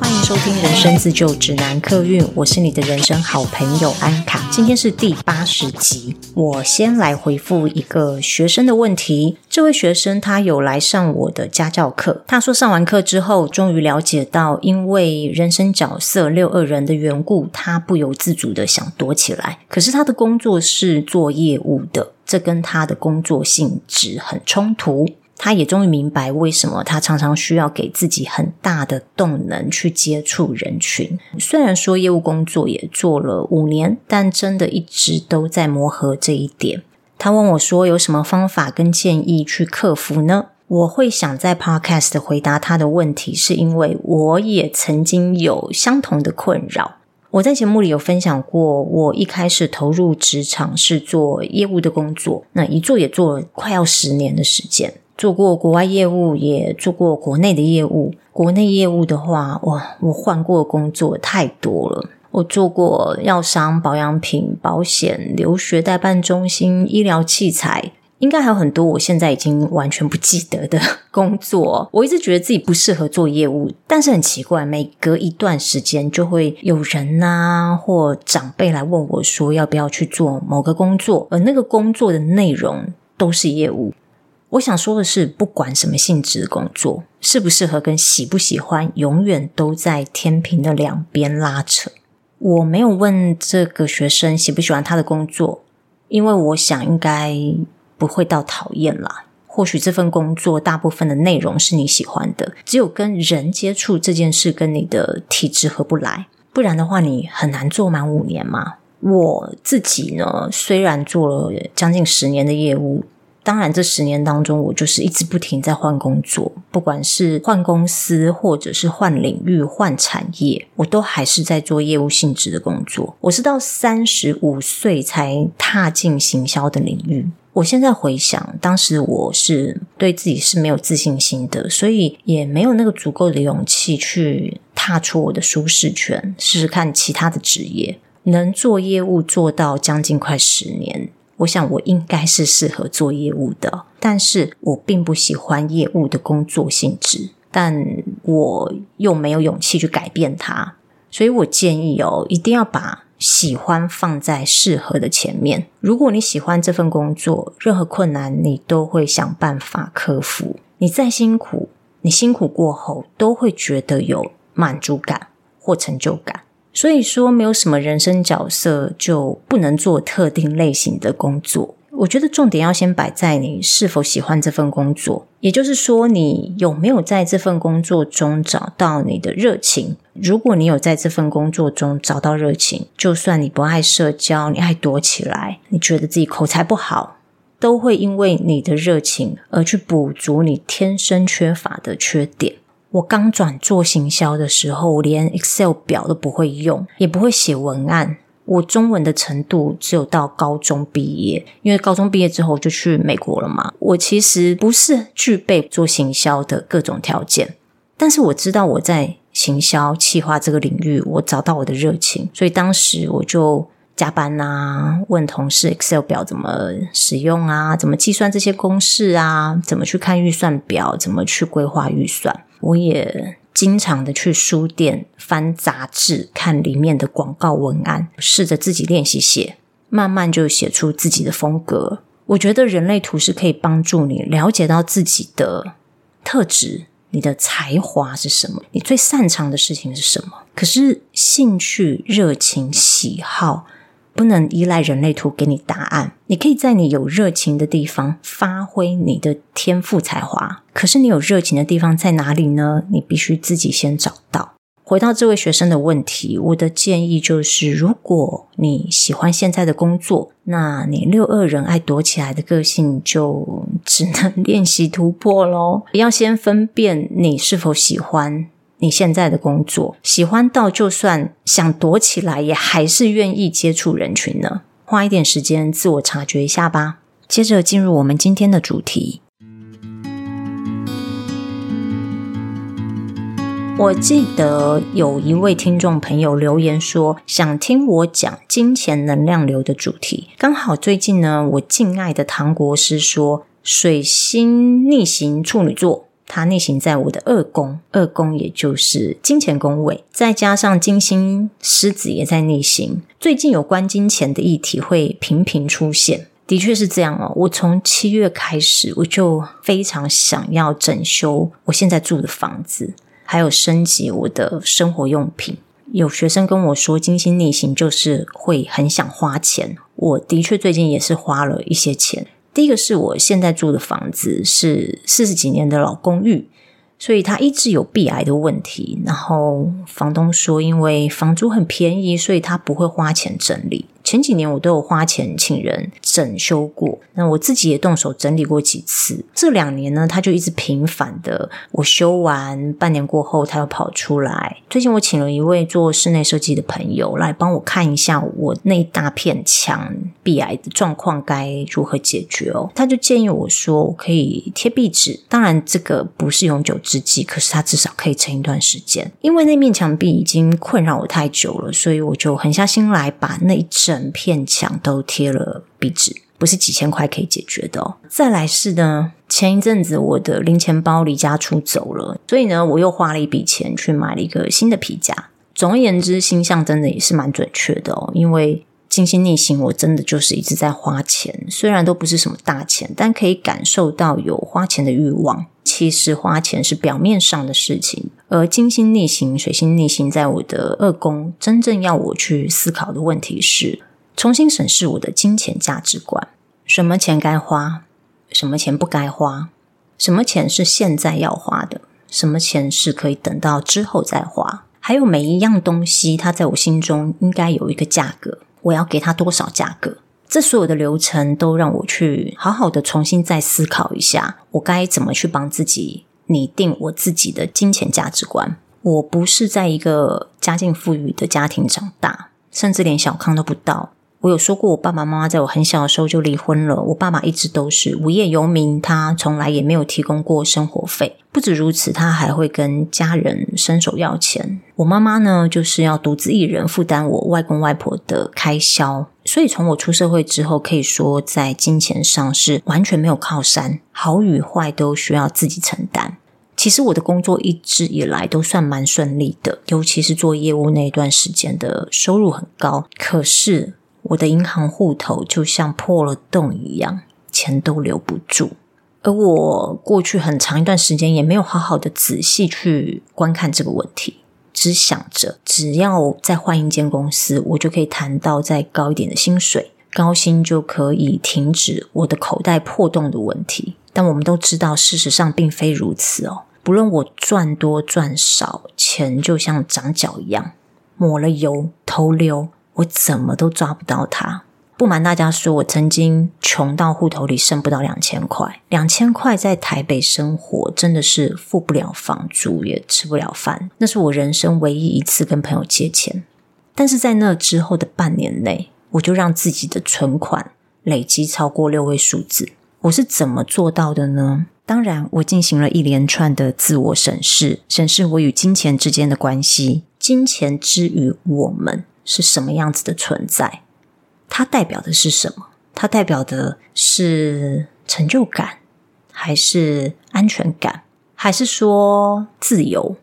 欢迎收听《人生自救指南》客运，我是你的人生好朋友安卡。今天是第八十集，我先来回复一个学生的问题。这位学生他有来上我的家教课，他说上完课之后，终于了解到，因为人生角色六二人的缘故，他不由自主的想躲起来。可是他的工作是做业务的，这跟他的工作性质很冲突。他也终于明白为什么他常常需要给自己很大的动能去接触人群。虽然说业务工作也做了五年，但真的一直都在磨合这一点。他问我说：“有什么方法跟建议去克服呢？”我会想在 Podcast 回答他的问题，是因为我也曾经有相同的困扰。我在节目里有分享过，我一开始投入职场是做业务的工作，那一做也做了快要十年的时间。做过国外业务，也做过国内的业务。国内业务的话，哇，我换过的工作太多了。我做过药商、保养品、保险、留学代办中心、医疗器材，应该还有很多我现在已经完全不记得的 工作。我一直觉得自己不适合做业务，但是很奇怪，每隔一段时间就会有人呐或长辈来问我说要不要去做某个工作，而那个工作的内容都是业务。我想说的是，不管什么性质的工作，适不适合跟喜不喜欢，永远都在天平的两边拉扯。我没有问这个学生喜不喜欢他的工作，因为我想应该不会到讨厌啦。或许这份工作大部分的内容是你喜欢的，只有跟人接触这件事跟你的体质合不来，不然的话你很难做满五年嘛。我自己呢，虽然做了将近十年的业务。当然，这十年当中，我就是一直不停在换工作，不管是换公司，或者是换领域、换产业，我都还是在做业务性质的工作。我是到三十五岁才踏进行销的领域。我现在回想，当时我是对自己是没有自信心的，所以也没有那个足够的勇气去踏出我的舒适圈，试试看其他的职业。能做业务做到将近快十年。我想我应该是适合做业务的，但是我并不喜欢业务的工作性质，但我又没有勇气去改变它，所以我建议哦，一定要把喜欢放在适合的前面。如果你喜欢这份工作，任何困难你都会想办法克服。你再辛苦，你辛苦过后都会觉得有满足感或成就感。所以说，没有什么人生角色就不能做特定类型的工作。我觉得重点要先摆在你是否喜欢这份工作，也就是说，你有没有在这份工作中找到你的热情。如果你有在这份工作中找到热情，就算你不爱社交，你爱躲起来，你觉得自己口才不好，都会因为你的热情而去补足你天生缺乏的缺点。我刚转做行销的时候，连 Excel 表都不会用，也不会写文案。我中文的程度只有到高中毕业，因为高中毕业之后就去美国了嘛。我其实不是具备做行销的各种条件，但是我知道我在行销企划这个领域，我找到我的热情，所以当时我就加班啊，问同事 Excel 表怎么使用啊，怎么计算这些公式啊，怎么去看预算表，怎么去规划预算。我也经常的去书店翻杂志，看里面的广告文案，试着自己练习写，慢慢就写出自己的风格。我觉得人类图是可以帮助你了解到自己的特质，你的才华是什么，你最擅长的事情是什么。可是兴趣、热情、喜好。不能依赖人类图给你答案，你可以在你有热情的地方发挥你的天赋才华。可是你有热情的地方在哪里呢？你必须自己先找到。回到这位学生的问题，我的建议就是：如果你喜欢现在的工作，那你六二人爱躲起来的个性就只能练习突破喽。要先分辨你是否喜欢。你现在的工作喜欢到就算想躲起来，也还是愿意接触人群呢？花一点时间自我察觉一下吧。接着进入我们今天的主题。我记得有一位听众朋友留言说，想听我讲金钱能量流的主题。刚好最近呢，我敬爱的唐国师说水星逆行处女座。它逆行在我的二宫，二宫也就是金钱宫位，再加上金星狮子也在逆行，最近有关金钱的议题会频频出现。的确是这样哦，我从七月开始，我就非常想要整修我现在住的房子，还有升级我的生活用品。有学生跟我说，金星逆行就是会很想花钱。我的确最近也是花了一些钱。第一个是我现在住的房子是四十几年的老公寓，所以他一直有壁癌的问题。然后房东说，因为房租很便宜，所以他不会花钱整理。前几年我都有花钱请人整修过，那我自己也动手整理过几次。这两年呢，他就一直频繁的，我修完半年过后，他又跑出来。最近我请了一位做室内设计的朋友来帮我看一下我那一大片墙壁癌的状况该如何解决哦。他就建议我说，我可以贴壁纸，当然这个不是永久之计，可是它至少可以撑一段时间。因为那面墙壁已经困扰我太久了，所以我就狠下心来把那一整。整片墙都贴了壁纸，不是几千块可以解决的哦。再来是呢，前一阵子我的零钱包离家出走了，所以呢，我又花了一笔钱去买了一个新的皮夹。总而言之，星象真的也是蛮准确的哦。因为金星逆行，我真的就是一直在花钱，虽然都不是什么大钱，但可以感受到有花钱的欲望。其实花钱是表面上的事情，而金星逆行、水星逆行在我的二宫，真正要我去思考的问题是，重新审视我的金钱价值观：什么钱该花，什么钱不该花，什么钱是现在要花的，什么钱是可以等到之后再花，还有每一样东西，它在我心中应该有一个价格，我要给它多少价格。这所有的流程都让我去好好的重新再思考一下，我该怎么去帮自己拟定我自己的金钱价值观。我不是在一个家境富裕的家庭长大，甚至连小康都不到。我有说过，我爸爸妈妈在我很小的时候就离婚了。我爸爸一直都是无业游民，他从来也没有提供过生活费。不止如此，他还会跟家人伸手要钱。我妈妈呢，就是要独自一人负担我外公外婆的开销。所以从我出社会之后，可以说在金钱上是完全没有靠山，好与坏都需要自己承担。其实我的工作一直以来都算蛮顺利的，尤其是做业务那一段时间的收入很高。可是，我的银行户头就像破了洞一样，钱都留不住。而我过去很长一段时间也没有好好的仔细去观看这个问题，只想着只要再换一间公司，我就可以谈到再高一点的薪水，高薪就可以停止我的口袋破洞的问题。但我们都知道，事实上并非如此哦。不论我赚多赚少，钱就像长脚一样，抹了油，头溜。我怎么都抓不到他。不瞒大家说，我曾经穷到户头里剩不到两千块。两千块在台北生活真的是付不了房租，也吃不了饭。那是我人生唯一一次跟朋友借钱。但是在那之后的半年内，我就让自己的存款累积超过六位数字。我是怎么做到的呢？当然，我进行了一连串的自我审视，审视我与金钱之间的关系，金钱之于我们。是什么样子的存在？它代表的是什么？它代表的是成就感，还是安全感，还是说自由？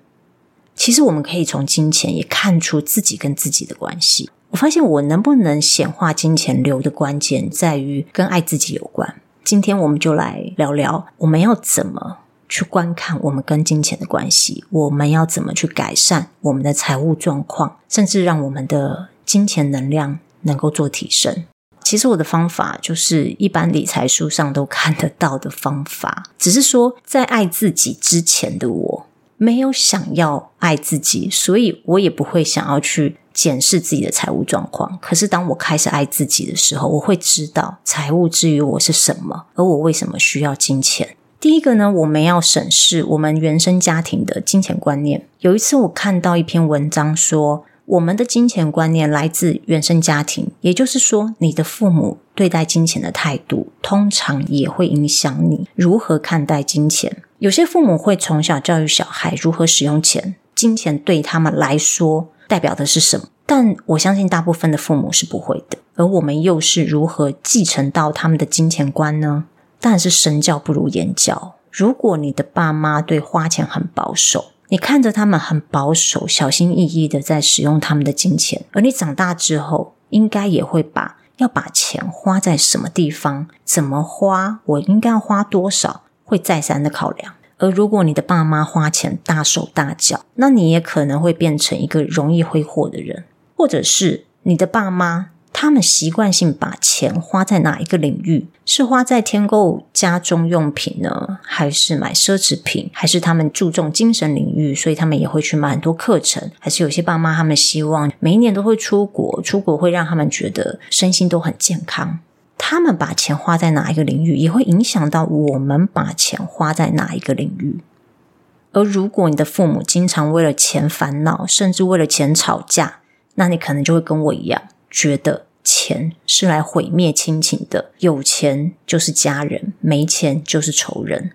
其实我们可以从金钱也看出自己跟自己的关系。我发现我能不能显化金钱流的关键，在于跟爱自己有关。今天我们就来聊聊，我们要怎么去观看我们跟金钱的关系？我们要怎么去改善我们的财务状况，甚至让我们的金钱能量能够做提升？其实我的方法就是一般理财书上都看得到的方法，只是说在爱自己之前的我没有想要爱自己，所以我也不会想要去检视自己的财务状况。可是当我开始爱自己的时候，我会知道财务之于我是什么，而我为什么需要金钱。第一个呢，我们要审视我们原生家庭的金钱观念。有一次，我看到一篇文章说，我们的金钱观念来自原生家庭，也就是说，你的父母对待金钱的态度，通常也会影响你如何看待金钱。有些父母会从小教育小孩如何使用钱，金钱对他们来说代表的是什么？但我相信大部分的父母是不会的。而我们又是如何继承到他们的金钱观呢？但是身教不如言教。如果你的爸妈对花钱很保守，你看着他们很保守、小心翼翼的在使用他们的金钱，而你长大之后，应该也会把要把钱花在什么地方、怎么花，我应该要花多少，会再三的考量。而如果你的爸妈花钱大手大脚，那你也可能会变成一个容易挥霍的人，或者是你的爸妈。他们习惯性把钱花在哪一个领域？是花在添购家中用品呢，还是买奢侈品？还是他们注重精神领域，所以他们也会去买很多课程？还是有些爸妈他们希望每一年都会出国，出国会让他们觉得身心都很健康？他们把钱花在哪一个领域，也会影响到我们把钱花在哪一个领域。而如果你的父母经常为了钱烦恼，甚至为了钱吵架，那你可能就会跟我一样。觉得钱是来毁灭亲情的，有钱就是家人，没钱就是仇人。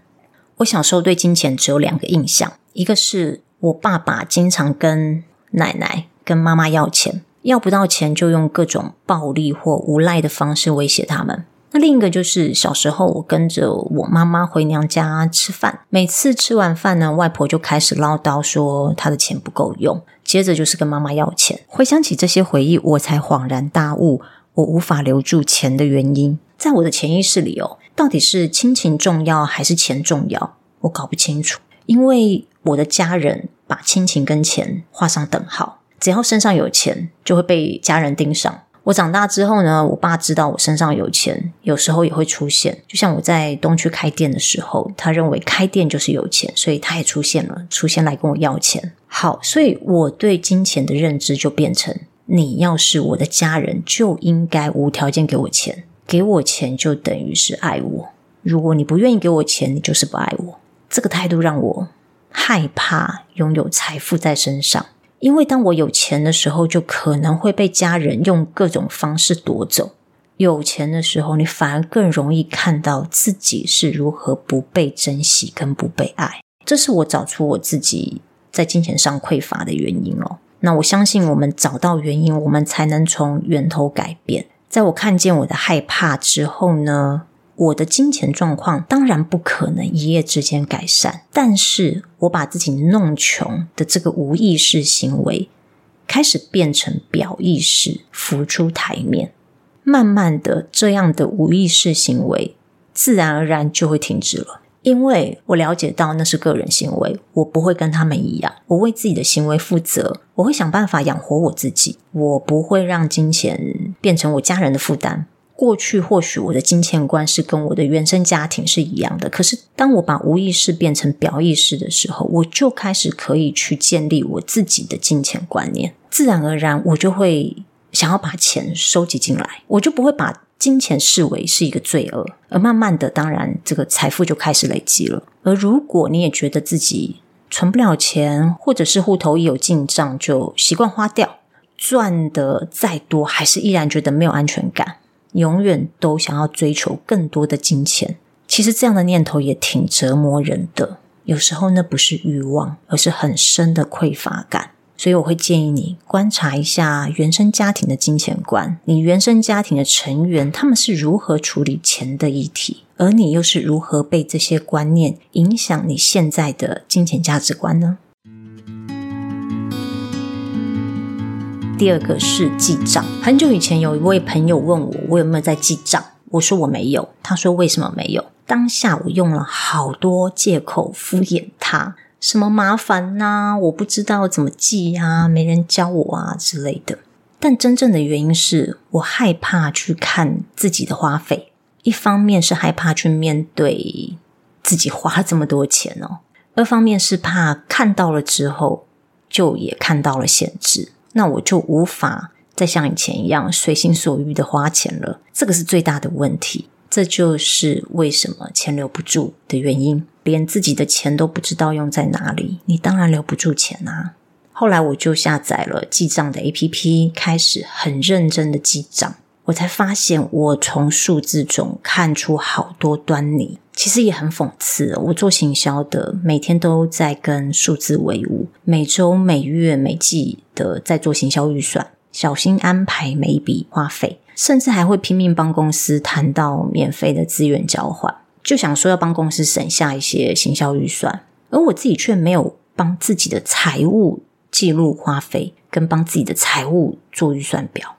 我小时候对金钱只有两个印象，一个是我爸爸经常跟奶奶、跟妈妈要钱，要不到钱就用各种暴力或无赖的方式威胁他们。那另一个就是小时候我跟着我妈妈回娘家吃饭，每次吃完饭呢，外婆就开始唠叨说她的钱不够用。接着就是跟妈妈要钱，回想起这些回忆，我才恍然大悟，我无法留住钱的原因，在我的潜意识里哦，到底是亲情重要还是钱重要？我搞不清楚，因为我的家人把亲情跟钱画上等号，只要身上有钱，就会被家人盯上。我长大之后呢，我爸知道我身上有钱，有时候也会出现。就像我在东区开店的时候，他认为开店就是有钱，所以他也出现了，出现来跟我要钱。好，所以我对金钱的认知就变成：你要是我的家人，就应该无条件给我钱，给我钱就等于是爱我。如果你不愿意给我钱，你就是不爱我。这个态度让我害怕拥有财富在身上。因为当我有钱的时候，就可能会被家人用各种方式夺走。有钱的时候，你反而更容易看到自己是如何不被珍惜跟不被爱。这是我找出我自己在金钱上匮乏的原因哦。那我相信，我们找到原因，我们才能从源头改变。在我看见我的害怕之后呢，我的金钱状况当然不可能一夜之间改善，但是我把自己弄穷的这个无意识行为，开始变成表意识浮出台面，慢慢的，这样的无意识行为自然而然就会停止了，因为我了解到那是个人行为，我不会跟他们一样，我为自己的行为负责，我会想办法养活我自己，我不会让金钱变成我家人的负担。过去或许我的金钱观是跟我的原生家庭是一样的，可是当我把无意识变成表意识的时候，我就开始可以去建立我自己的金钱观念，自然而然我就会想要把钱收集进来，我就不会把金钱视为是一个罪恶，而慢慢的，当然这个财富就开始累积了。而如果你也觉得自己存不了钱，或者是户头一有进账就习惯花掉，赚得再多还是依然觉得没有安全感。永远都想要追求更多的金钱，其实这样的念头也挺折磨人的。有时候那不是欲望，而是很深的匮乏感。所以我会建议你观察一下原生家庭的金钱观，你原生家庭的成员他们是如何处理钱的议题，而你又是如何被这些观念影响你现在的金钱价值观呢？第二个是记账。很久以前，有一位朋友问我，我有没有在记账？我说我没有。他说为什么没有？当下我用了好多借口敷衍他，什么麻烦呐，我不知道怎么记呀，没人教我啊之类的。但真正的原因是我害怕去看自己的花费，一方面是害怕去面对自己花了这么多钱哦，二方面是怕看到了之后就也看到了限制。那我就无法再像以前一样随心所欲的花钱了，这个是最大的问题。这就是为什么钱留不住的原因，连自己的钱都不知道用在哪里，你当然留不住钱啊。后来我就下载了记账的 APP，开始很认真的记账。我才发现，我从数字中看出好多端倪。其实也很讽刺，我做行销的，每天都在跟数字为伍，每周、每月、每季的在做行销预算，小心安排每一笔花费，甚至还会拼命帮公司谈到免费的资源交换。就想说要帮公司省下一些行销预算，而我自己却没有帮自己的财务记录花费，跟帮自己的财务做预算表。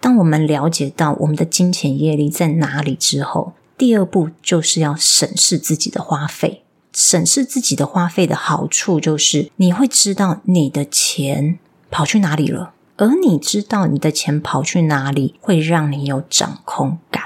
当我们了解到我们的金钱业力在哪里之后，第二步就是要审视自己的花费。审视自己的花费的好处就是，你会知道你的钱跑去哪里了，而你知道你的钱跑去哪里，会让你有掌控感。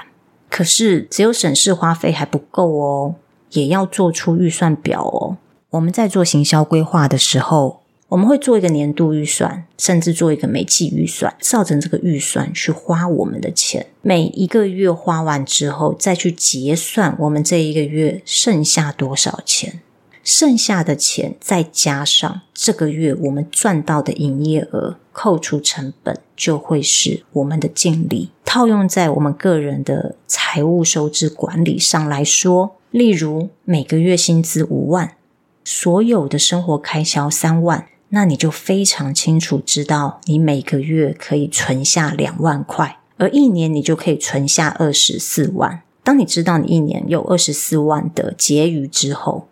可是，只有审视花费还不够哦，也要做出预算表哦。我们在做行销规划的时候，我们会做一个年度预算，甚至做一个每季预算，照着这个预算去花我们的钱。每一个月花完之后，再去结算我们这一个月剩下多少钱，剩下的钱再加上这个月我们赚到的营业额，扣除成本，就会是我们的净利。套用在我们个人的财务收支管理上来说，例如每个月薪资五万，所有的生活开销三万，那你就非常清楚知道你每个月可以存下两万块，而一年你就可以存下二十四万。当你知道你一年有二十四万的结余之后，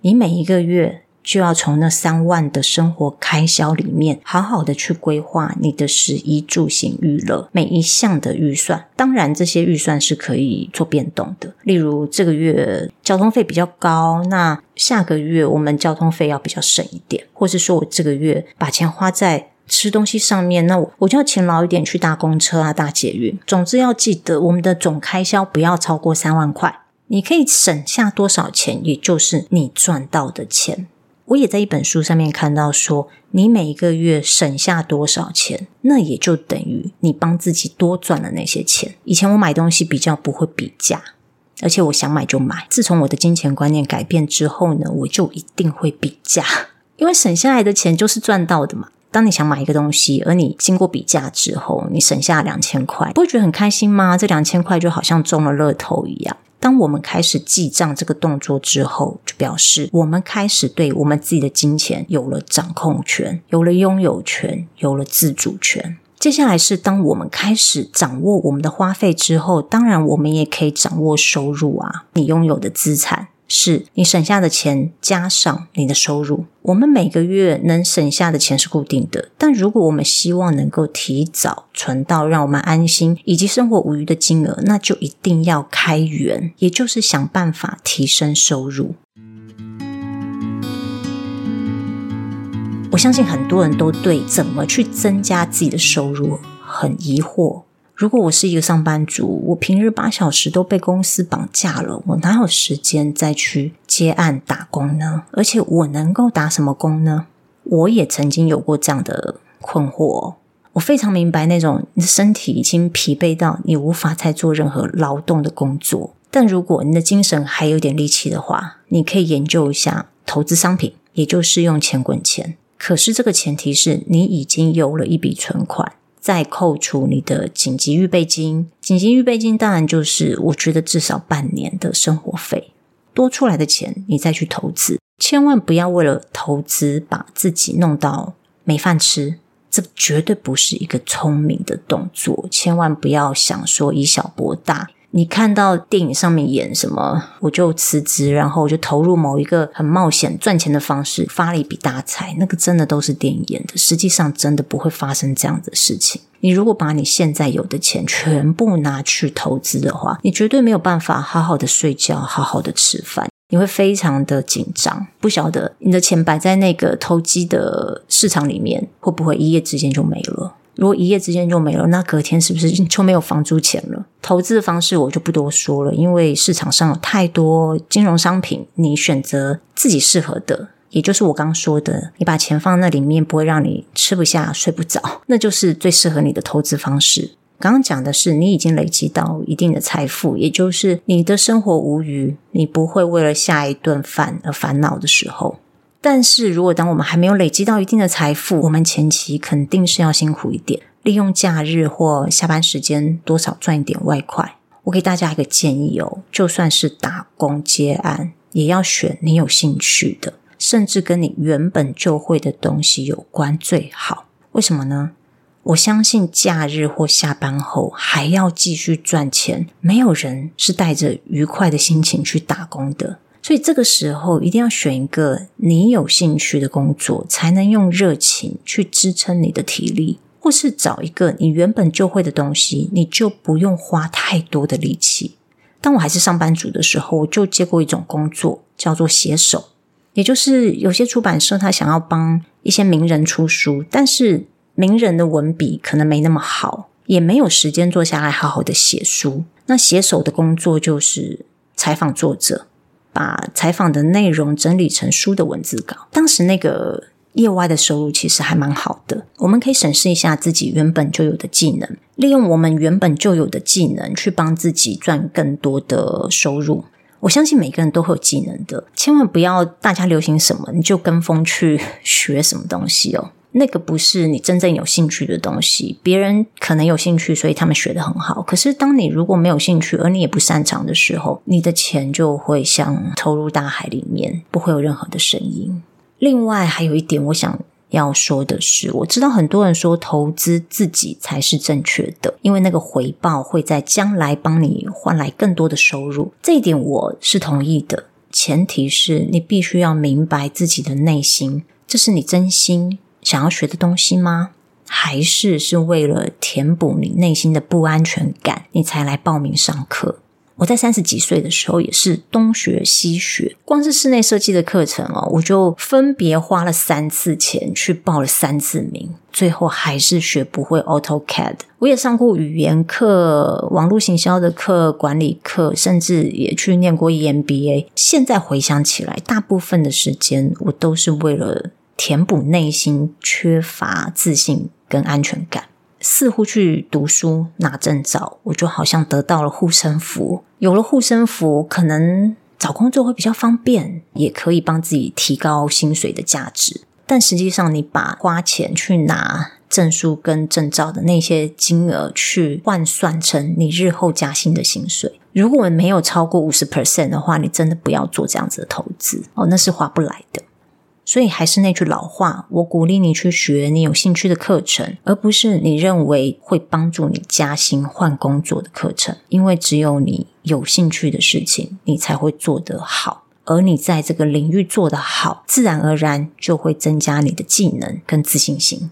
你每一个月。就要从那三万的生活开销里面，好好的去规划你的食衣住行娱乐每一项的预算。当然，这些预算是可以做变动的。例如，这个月交通费比较高，那下个月我们交通费要比较省一点，或是说我这个月把钱花在吃东西上面，那我我就要勤劳一点去搭公车啊、搭捷运。总之，要记得我们的总开销不要超过三万块。你可以省下多少钱，也就是你赚到的钱。我也在一本书上面看到说，你每一个月省下多少钱，那也就等于你帮自己多赚了那些钱。以前我买东西比较不会比价，而且我想买就买。自从我的金钱观念改变之后呢，我就一定会比价，因为省下来的钱就是赚到的嘛。当你想买一个东西，而你经过比价之后，你省下两千块，不会觉得很开心吗？这两千块就好像中了乐透一样。当我们开始记账这个动作之后，就表示我们开始对我们自己的金钱有了掌控权，有了拥有权，有了自主权。接下来是当我们开始掌握我们的花费之后，当然我们也可以掌握收入啊，你拥有的资产。是你省下的钱加上你的收入，我们每个月能省下的钱是固定的。但如果我们希望能够提早存到让我们安心以及生活无虞的金额，那就一定要开源，也就是想办法提升收入。我相信很多人都对怎么去增加自己的收入很疑惑。如果我是一个上班族，我平日八小时都被公司绑架了，我哪有时间再去接案打工呢？而且我能够打什么工呢？我也曾经有过这样的困惑。我非常明白那种你的身体已经疲惫到你无法再做任何劳动的工作，但如果你的精神还有点力气的话，你可以研究一下投资商品，也就是用钱滚钱。可是这个前提是你已经有了一笔存款。再扣除你的紧急预备金，紧急预备金当然就是我觉得至少半年的生活费，多出来的钱你再去投资，千万不要为了投资把自己弄到没饭吃，这绝对不是一个聪明的动作，千万不要想说以小博大。你看到电影上面演什么，我就辞职，然后我就投入某一个很冒险赚钱的方式，发了一笔大财。那个真的都是电影演的，实际上真的不会发生这样的事情。你如果把你现在有的钱全部拿去投资的话，你绝对没有办法好好的睡觉，好好的吃饭，你会非常的紧张。不晓得你的钱摆在那个投机的市场里面，会不会一夜之间就没了？如果一夜之间就没了，那隔天是不是就没有房租钱了？投资的方式我就不多说了，因为市场上有太多金融商品，你选择自己适合的，也就是我刚说的，你把钱放那里面不会让你吃不下、睡不着，那就是最适合你的投资方式。刚刚讲的是你已经累积到一定的财富，也就是你的生活无余，你不会为了下一顿饭而烦恼的时候。但是如果当我们还没有累积到一定的财富，我们前期肯定是要辛苦一点，利用假日或下班时间多少赚一点外快。我给大家一个建议哦，就算是打工接案，也要选你有兴趣的，甚至跟你原本就会的东西有关最好。为什么呢？我相信假日或下班后还要继续赚钱，没有人是带着愉快的心情去打工的。所以这个时候一定要选一个你有兴趣的工作，才能用热情去支撑你的体力，或是找一个你原本就会的东西，你就不用花太多的力气。当我还是上班族的时候，我就接过一种工作，叫做写手，也就是有些出版社他想要帮一些名人出书，但是名人的文笔可能没那么好，也没有时间坐下来好好的写书。那写手的工作就是采访作者。把采访的内容整理成书的文字稿。当时那个业外的收入其实还蛮好的。我们可以审视一下自己原本就有的技能，利用我们原本就有的技能去帮自己赚更多的收入。我相信每个人都会有技能的，千万不要大家流行什么你就跟风去学什么东西哦。那个不是你真正有兴趣的东西，别人可能有兴趣，所以他们学得很好。可是，当你如果没有兴趣，而你也不擅长的时候，你的钱就会像投入大海里面，不会有任何的声音。另外，还有一点我想要说的是，我知道很多人说投资自己才是正确的，因为那个回报会在将来帮你换来更多的收入。这一点我是同意的，前提是你必须要明白自己的内心，这是你真心想要学的东西吗？还是是为了填补你内心的不安全感，你才来报名上课？我在三十几岁的时候也是东学西学，光是室内设计的课程哦，我就分别花了三次钱去报了三次名，最后还是学不会 AutoCAD。我也上过语言课、网络行销的课、管理课，甚至也去念过 EMBA。现在回想起来，大部分的时间我都是为了。填补内心缺乏自信跟安全感，似乎去读书拿证照，我就好像得到了护身符。有了护身符，可能找工作会比较方便，也可以帮自己提高薪水的价值。但实际上，你把花钱去拿证书跟证照的那些金额去换算成你日后加薪的薪水，如果没有超过五十 percent 的话，你真的不要做这样子的投资哦，那是划不来的。所以还是那句老话，我鼓励你去学你有兴趣的课程，而不是你认为会帮助你加薪换工作的课程。因为只有你有兴趣的事情，你才会做得好。而你在这个领域做得好，自然而然就会增加你的技能跟自信心。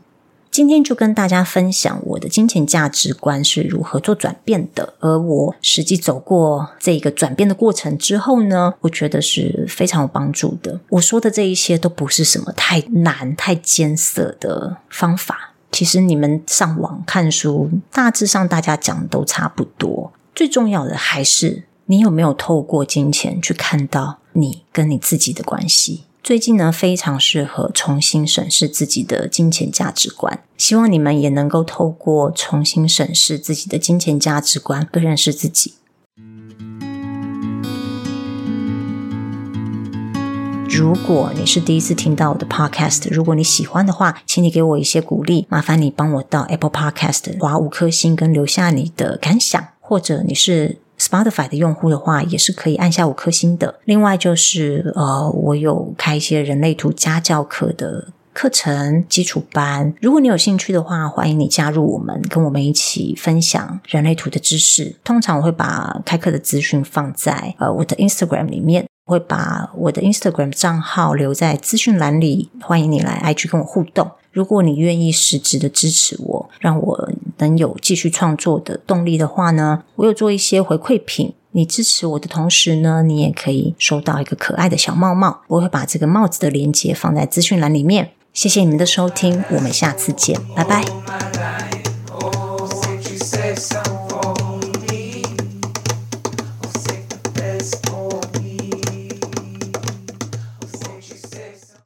今天就跟大家分享我的金钱价值观是如何做转变的，而我实际走过这个转变的过程之后呢，我觉得是非常有帮助的。我说的这一些都不是什么太难、太艰涩的方法，其实你们上网看书，大致上大家讲的都差不多。最重要的还是你有没有透过金钱去看到你跟你自己的关系。最近呢，非常适合重新审视自己的金钱价值观。希望你们也能够透过重新审视自己的金钱价值观，更认识自己。如果你是第一次听到我的 Podcast，如果你喜欢的话，请你给我一些鼓励，麻烦你帮我到 Apple Podcast 划五颗星，跟留下你的感想，或者你是。Spotify 的用户的话，也是可以按下五颗星的。另外就是，呃，我有开一些人类图家教课的课程基础班。如果你有兴趣的话，欢迎你加入我们，跟我们一起分享人类图的知识。通常我会把开课的资讯放在呃我的 Instagram 里面，会把我的 Instagram 账号留在资讯栏里。欢迎你来 IG 跟我互动。如果你愿意实质的支持我，让我能有继续创作的动力的话呢，我有做一些回馈品。你支持我的同时呢，你也可以收到一个可爱的小帽帽。我会把这个帽子的链接放在资讯栏里面。谢谢你们的收听，我们下次见，拜拜。